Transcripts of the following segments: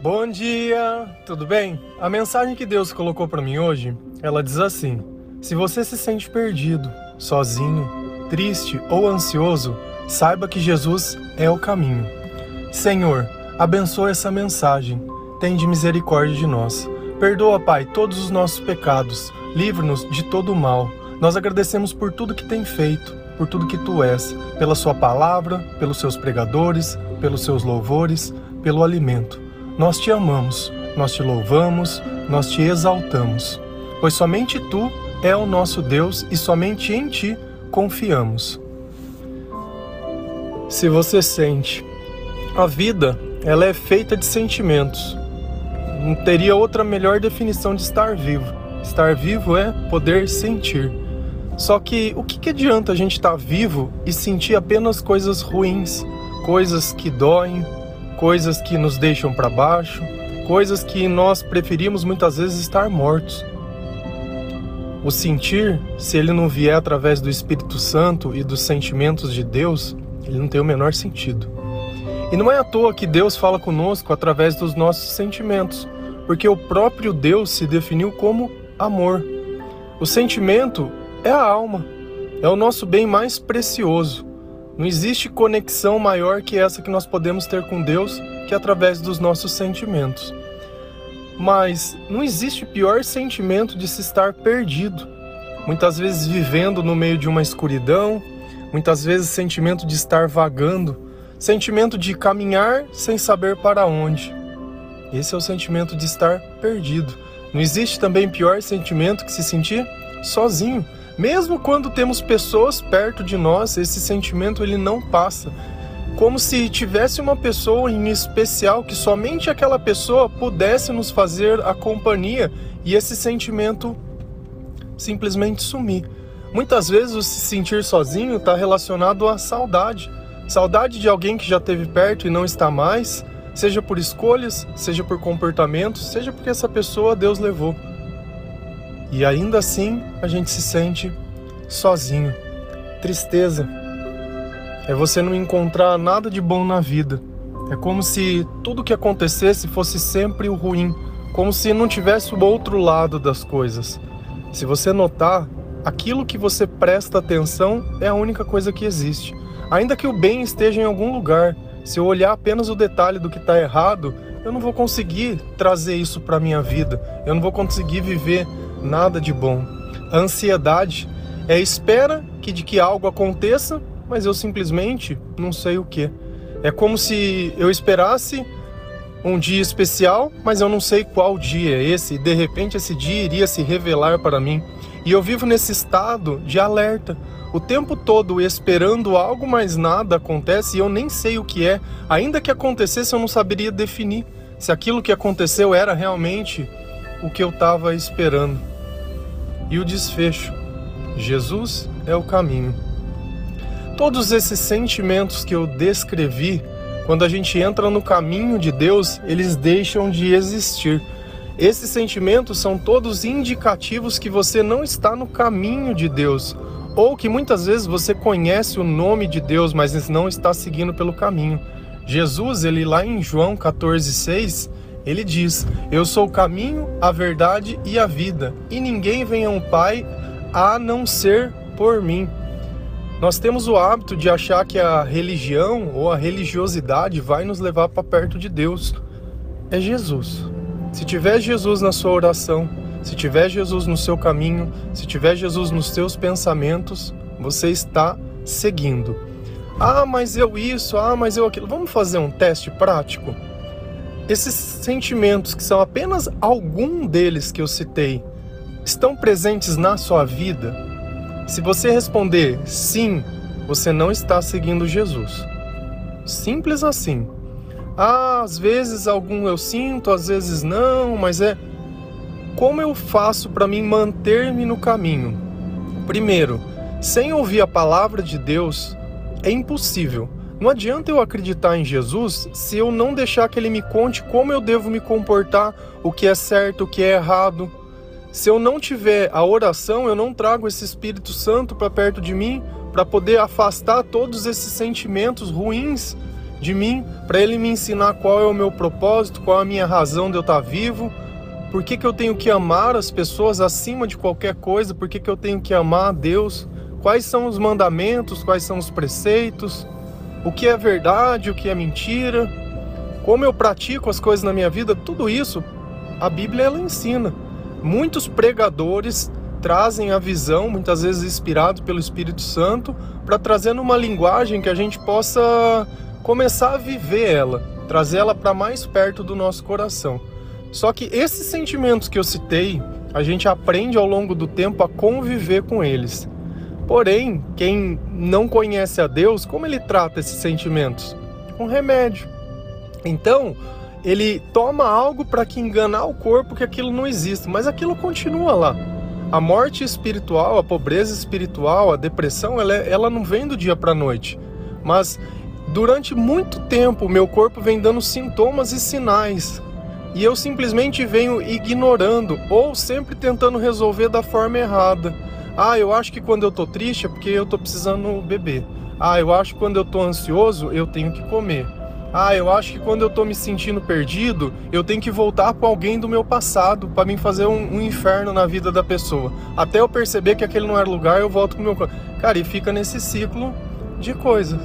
Bom dia, tudo bem? A mensagem que Deus colocou para mim hoje, ela diz assim: Se você se sente perdido, sozinho, triste ou ansioso, saiba que Jesus é o caminho. Senhor, abençoa essa mensagem. Tende misericórdia de nós. Perdoa, Pai, todos os nossos pecados. Livra-nos de todo o mal. Nós agradecemos por tudo que tem feito, por tudo que tu és, pela sua palavra, pelos seus pregadores, pelos seus louvores, pelo alimento. Nós te amamos, nós te louvamos, nós te exaltamos, pois somente tu é o nosso Deus e somente em ti confiamos. Se você sente, a vida, ela é feita de sentimentos. Não teria outra melhor definição de estar vivo. Estar vivo é poder sentir. Só que o que, que adianta a gente estar vivo e sentir apenas coisas ruins, coisas que doem, coisas que nos deixam para baixo, coisas que nós preferimos muitas vezes estar mortos. O sentir, se ele não vier através do Espírito Santo e dos sentimentos de Deus, ele não tem o menor sentido. E não é à toa que Deus fala conosco através dos nossos sentimentos, porque o próprio Deus se definiu como amor. O sentimento é a alma, é o nosso bem mais precioso. Não existe conexão maior que essa que nós podemos ter com Deus que através dos nossos sentimentos. Mas não existe pior sentimento de se estar perdido. Muitas vezes vivendo no meio de uma escuridão, muitas vezes sentimento de estar vagando, sentimento de caminhar sem saber para onde. Esse é o sentimento de estar perdido. Não existe também pior sentimento que se sentir sozinho, mesmo quando temos pessoas perto de nós, esse sentimento ele não passa. Como se tivesse uma pessoa em especial que somente aquela pessoa pudesse nos fazer a companhia e esse sentimento simplesmente sumir. Muitas vezes o se sentir sozinho está relacionado à saudade. Saudade de alguém que já esteve perto e não está mais, seja por escolhas, seja por comportamentos, seja porque essa pessoa Deus levou. E ainda assim a gente se sente sozinho. Tristeza é você não encontrar nada de bom na vida. É como se tudo que acontecesse fosse sempre o ruim, como se não tivesse o outro lado das coisas. Se você notar, aquilo que você presta atenção é a única coisa que existe. Ainda que o bem esteja em algum lugar, se eu olhar apenas o detalhe do que está errado, eu não vou conseguir trazer isso para minha vida. Eu não vou conseguir viver nada de bom. A ansiedade é a espera que de que algo aconteça, mas eu simplesmente não sei o que. É como se eu esperasse um dia especial, mas eu não sei qual dia é esse, de repente esse dia iria se revelar para mim. E eu vivo nesse estado de alerta, o tempo todo esperando algo, mas nada acontece e eu nem sei o que é. Ainda que acontecesse, eu não saberia definir se aquilo que aconteceu era realmente o que eu estava esperando. E o desfecho: Jesus é o caminho. Todos esses sentimentos que eu descrevi, quando a gente entra no caminho de Deus, eles deixam de existir. Esses sentimentos são todos indicativos que você não está no caminho de Deus, ou que muitas vezes você conhece o nome de Deus, mas não está seguindo pelo caminho. Jesus, ele lá em João 14:6, ele diz: Eu sou o caminho, a verdade e a vida, e ninguém vem ao Pai a não ser por mim. Nós temos o hábito de achar que a religião ou a religiosidade vai nos levar para perto de Deus. É Jesus. Se tiver Jesus na sua oração, se tiver Jesus no seu caminho, se tiver Jesus nos seus pensamentos, você está seguindo. Ah, mas eu isso, ah, mas eu aquilo. Vamos fazer um teste prático? Esses sentimentos, que são apenas algum deles que eu citei, estão presentes na sua vida? Se você responder sim, você não está seguindo Jesus. Simples assim. Ah, às vezes algum eu sinto, às vezes não, mas é como eu faço para me manter-me no caminho? Primeiro, sem ouvir a palavra de Deus, é impossível. Não adianta eu acreditar em Jesus se eu não deixar que ele me conte como eu devo me comportar, o que é certo, o que é errado. Se eu não tiver a oração, eu não trago esse Espírito Santo para perto de mim para poder afastar todos esses sentimentos ruins de mim, para ele me ensinar qual é o meu propósito, qual é a minha razão de eu estar vivo, por que, que eu tenho que amar as pessoas acima de qualquer coisa, por que, que eu tenho que amar a Deus, quais são os mandamentos, quais são os preceitos, o que é verdade, o que é mentira, como eu pratico as coisas na minha vida, tudo isso a Bíblia ela ensina. Muitos pregadores trazem a visão, muitas vezes inspirados pelo Espírito Santo, para trazer numa linguagem que a gente possa começar a viver ela, trazer ela para mais perto do nosso coração. Só que esses sentimentos que eu citei, a gente aprende ao longo do tempo a conviver com eles. Porém, quem não conhece a Deus, como ele trata esses sentimentos? Com remédio. Então, ele toma algo para que enganar o corpo que aquilo não existe, mas aquilo continua lá. A morte espiritual, a pobreza espiritual, a depressão, ela, ela não vem do dia para a noite. Mas durante muito tempo, o meu corpo vem dando sintomas e sinais. E eu simplesmente venho ignorando ou sempre tentando resolver da forma errada. Ah, eu acho que quando eu tô triste é porque eu tô precisando beber. Ah, eu acho que quando eu tô ansioso eu tenho que comer. Ah, eu acho que quando eu tô me sentindo perdido, eu tenho que voltar para alguém do meu passado para mim fazer um, um, inferno na vida da pessoa. Até eu perceber que aquele não era lugar, eu volto pro meu. Cara, e fica nesse ciclo de coisas.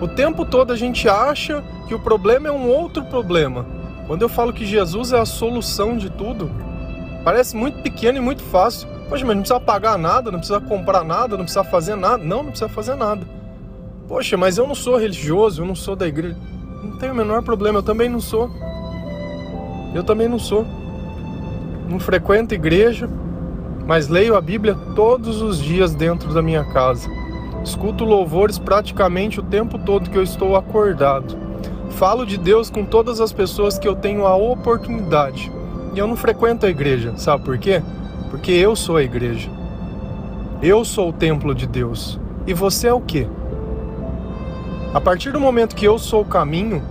O tempo todo a gente acha que o problema é um outro problema. Quando eu falo que Jesus é a solução de tudo, parece muito pequeno e muito fácil. Poxa, mas não precisa pagar nada, não precisa comprar nada, não precisa fazer nada. Não, não precisa fazer nada. Poxa, mas eu não sou religioso, eu não sou da igreja. Não tem o menor problema, eu também não sou. Eu também não sou. Não frequento igreja, mas leio a Bíblia todos os dias dentro da minha casa. Escuto louvores praticamente o tempo todo que eu estou acordado. Falo de Deus com todas as pessoas que eu tenho a oportunidade. E eu não frequento a igreja, sabe por quê? Porque eu sou a igreja. Eu sou o templo de Deus. E você é o quê? A partir do momento que eu sou o caminho,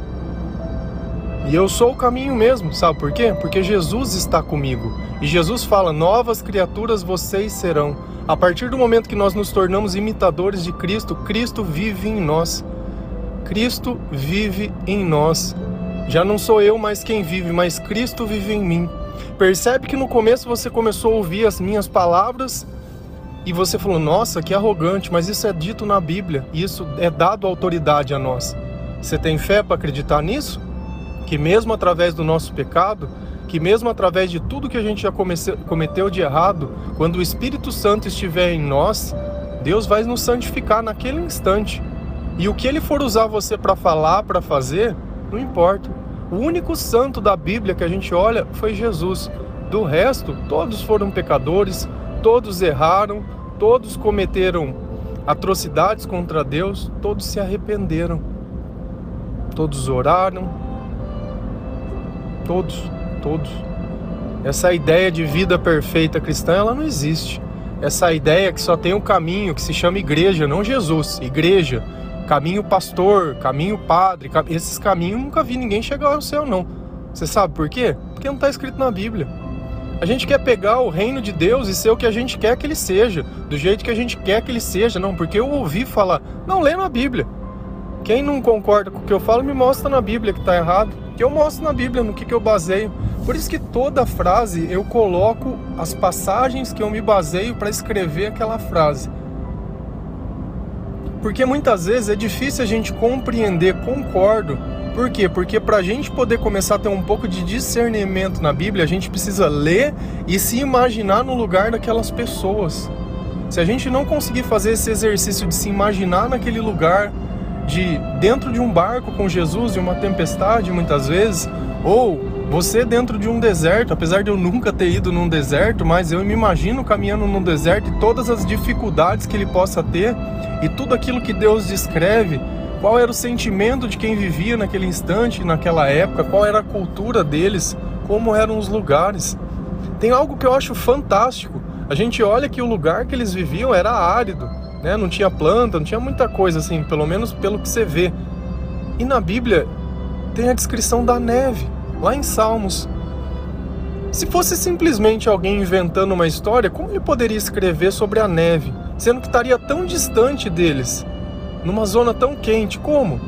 e eu sou o caminho mesmo, sabe por quê? Porque Jesus está comigo. E Jesus fala: novas criaturas vocês serão. A partir do momento que nós nos tornamos imitadores de Cristo, Cristo vive em nós. Cristo vive em nós. Já não sou eu mais quem vive, mas Cristo vive em mim. Percebe que no começo você começou a ouvir as minhas palavras e você falou, nossa, que arrogante, mas isso é dito na Bíblia, isso é dado autoridade a nós. Você tem fé para acreditar nisso? Que mesmo através do nosso pecado, que mesmo através de tudo que a gente já cometeu de errado, quando o Espírito Santo estiver em nós, Deus vai nos santificar naquele instante. E o que ele for usar você para falar, para fazer, não importa. O único santo da Bíblia que a gente olha foi Jesus. Do resto, todos foram pecadores, todos erraram, todos cometeram atrocidades contra Deus, todos se arrependeram, todos oraram, todos, todos. Essa ideia de vida perfeita cristã, ela não existe. Essa ideia que só tem um caminho, que se chama igreja, não Jesus, igreja, caminho pastor, caminho padre, esses caminhos nunca vi ninguém chegar ao céu não. Você sabe por quê? Porque não está escrito na Bíblia. A gente quer pegar o reino de Deus e ser o que a gente quer que ele seja, do jeito que a gente quer que ele seja, não, porque eu ouvi falar, não lê na Bíblia. Quem não concorda com o que eu falo, me mostra na Bíblia que está errado. Que eu mostro na Bíblia no que, que eu baseio. Por isso que toda frase eu coloco as passagens que eu me baseio para escrever aquela frase. Porque muitas vezes é difícil a gente compreender, concordo, por quê? Porque para a gente poder começar a ter um pouco de discernimento na Bíblia, a gente precisa ler e se imaginar no lugar daquelas pessoas. Se a gente não conseguir fazer esse exercício de se imaginar naquele lugar, de dentro de um barco com Jesus e uma tempestade muitas vezes, ou você dentro de um deserto, apesar de eu nunca ter ido num deserto, mas eu me imagino caminhando num deserto e todas as dificuldades que ele possa ter e tudo aquilo que Deus descreve qual era o sentimento de quem vivia naquele instante, naquela época, qual era a cultura deles, como eram os lugares. Tem algo que eu acho fantástico. A gente olha que o lugar que eles viviam era árido, né? não tinha planta, não tinha muita coisa assim, pelo menos pelo que você vê. E na Bíblia tem a descrição da neve, lá em Salmos. Se fosse simplesmente alguém inventando uma história, como ele poderia escrever sobre a neve, sendo que estaria tão distante deles? numa zona tão quente. Como?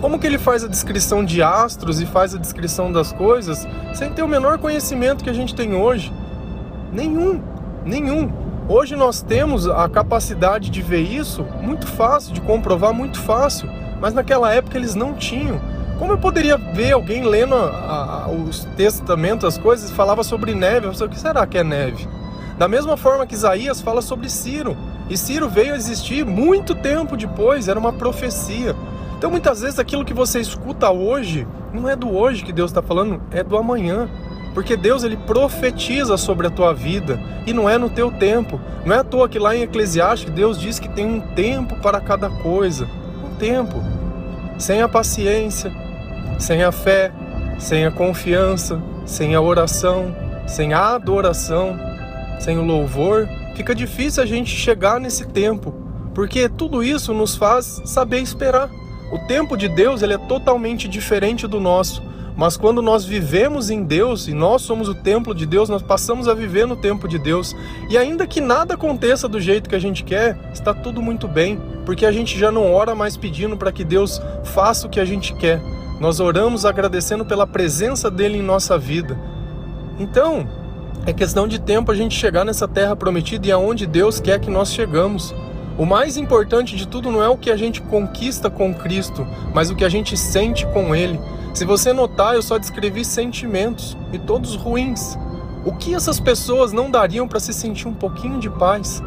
Como que ele faz a descrição de astros e faz a descrição das coisas sem ter o menor conhecimento que a gente tem hoje? Nenhum, nenhum. Hoje nós temos a capacidade de ver isso muito fácil, de comprovar muito fácil, mas naquela época eles não tinham. Como eu poderia ver alguém lendo a, a, os testamentos, as coisas, falava sobre neve? Eu falei, o que será que é neve? Da mesma forma que Isaías fala sobre Ciro. E Ciro veio a existir muito tempo depois, era uma profecia. Então muitas vezes aquilo que você escuta hoje, não é do hoje que Deus está falando, é do amanhã. Porque Deus ele profetiza sobre a tua vida e não é no teu tempo. Não é à toa que lá em Eclesiastes Deus diz que tem um tempo para cada coisa. Um tempo. Sem a paciência, sem a fé, sem a confiança, sem a oração, sem a adoração, sem o louvor, fica difícil a gente chegar nesse tempo, porque tudo isso nos faz saber esperar. O tempo de Deus ele é totalmente diferente do nosso. Mas quando nós vivemos em Deus e nós somos o templo de Deus, nós passamos a viver no tempo de Deus. E ainda que nada aconteça do jeito que a gente quer, está tudo muito bem, porque a gente já não ora mais pedindo para que Deus faça o que a gente quer. Nós oramos agradecendo pela presença dele em nossa vida. Então, é questão de tempo a gente chegar nessa terra prometida e aonde Deus quer que nós chegamos. O mais importante de tudo não é o que a gente conquista com Cristo, mas o que a gente sente com Ele. Se você notar, eu só descrevi sentimentos e todos ruins. O que essas pessoas não dariam para se sentir um pouquinho de paz?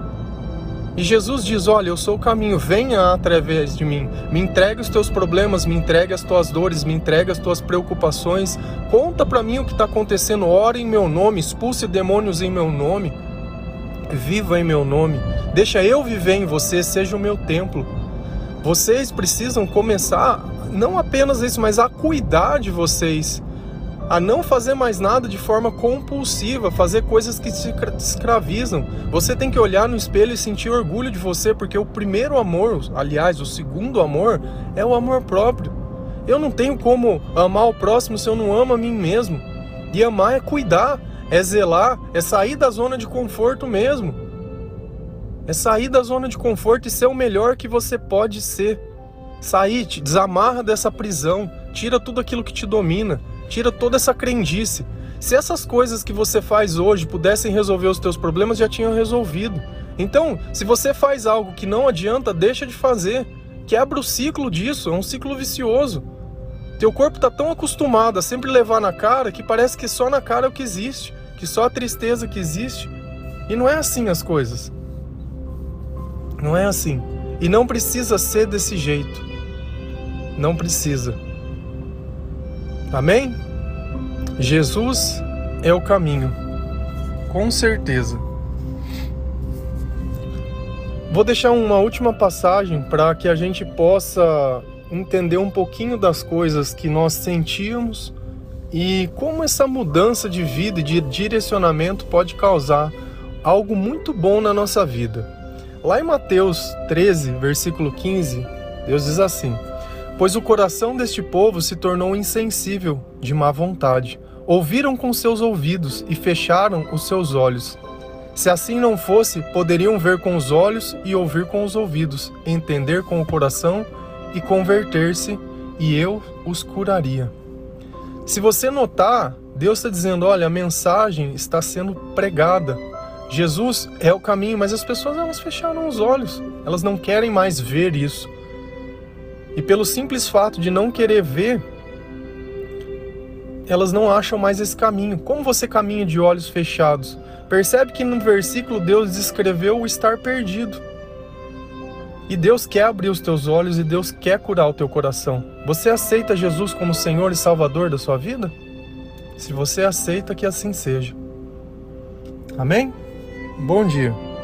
E Jesus diz: Olha, eu sou o caminho, venha através de mim. Me entregue os teus problemas, me entregue as tuas dores, me entregue as tuas preocupações. Conta para mim o que está acontecendo. Ore em meu nome, expulse demônios em meu nome. Viva em meu nome. Deixa eu viver em você, seja o meu templo. Vocês precisam começar não apenas isso, mas a cuidar de vocês, a não fazer mais nada de forma compulsiva, fazer coisas que te escravizam. Você tem que olhar no espelho e sentir orgulho de você, porque o primeiro amor, aliás, o segundo amor, é o amor próprio. Eu não tenho como amar o próximo se eu não amo a mim mesmo. E amar é cuidar, é zelar, é sair da zona de conforto mesmo. É sair da zona de conforto e ser o melhor que você pode ser. Sair, te desamarra dessa prisão, tira tudo aquilo que te domina, tira toda essa crendice. Se essas coisas que você faz hoje pudessem resolver os teus problemas, já tinham resolvido. Então, se você faz algo que não adianta, deixa de fazer. Quebra o ciclo disso, é um ciclo vicioso. Teu corpo está tão acostumado a sempre levar na cara que parece que só na cara é o que existe, que só a tristeza que existe. E não é assim as coisas. Não é assim. E não precisa ser desse jeito. Não precisa. Amém? Jesus é o caminho. Com certeza. Vou deixar uma última passagem para que a gente possa entender um pouquinho das coisas que nós sentíamos e como essa mudança de vida e de direcionamento pode causar algo muito bom na nossa vida. Lá em Mateus 13, versículo 15, Deus diz assim: Pois o coração deste povo se tornou insensível, de má vontade. Ouviram com seus ouvidos e fecharam os seus olhos. Se assim não fosse, poderiam ver com os olhos e ouvir com os ouvidos, entender com o coração e converter-se, e eu os curaria. Se você notar, Deus está dizendo: olha, a mensagem está sendo pregada. Jesus é o caminho, mas as pessoas elas fecharam os olhos, elas não querem mais ver isso. E pelo simples fato de não querer ver, elas não acham mais esse caminho. Como você caminha de olhos fechados? Percebe que no versículo Deus descreveu o estar perdido. E Deus quer abrir os teus olhos e Deus quer curar o teu coração. Você aceita Jesus como Senhor e Salvador da sua vida? Se você aceita, que assim seja. Amém? Bom dia.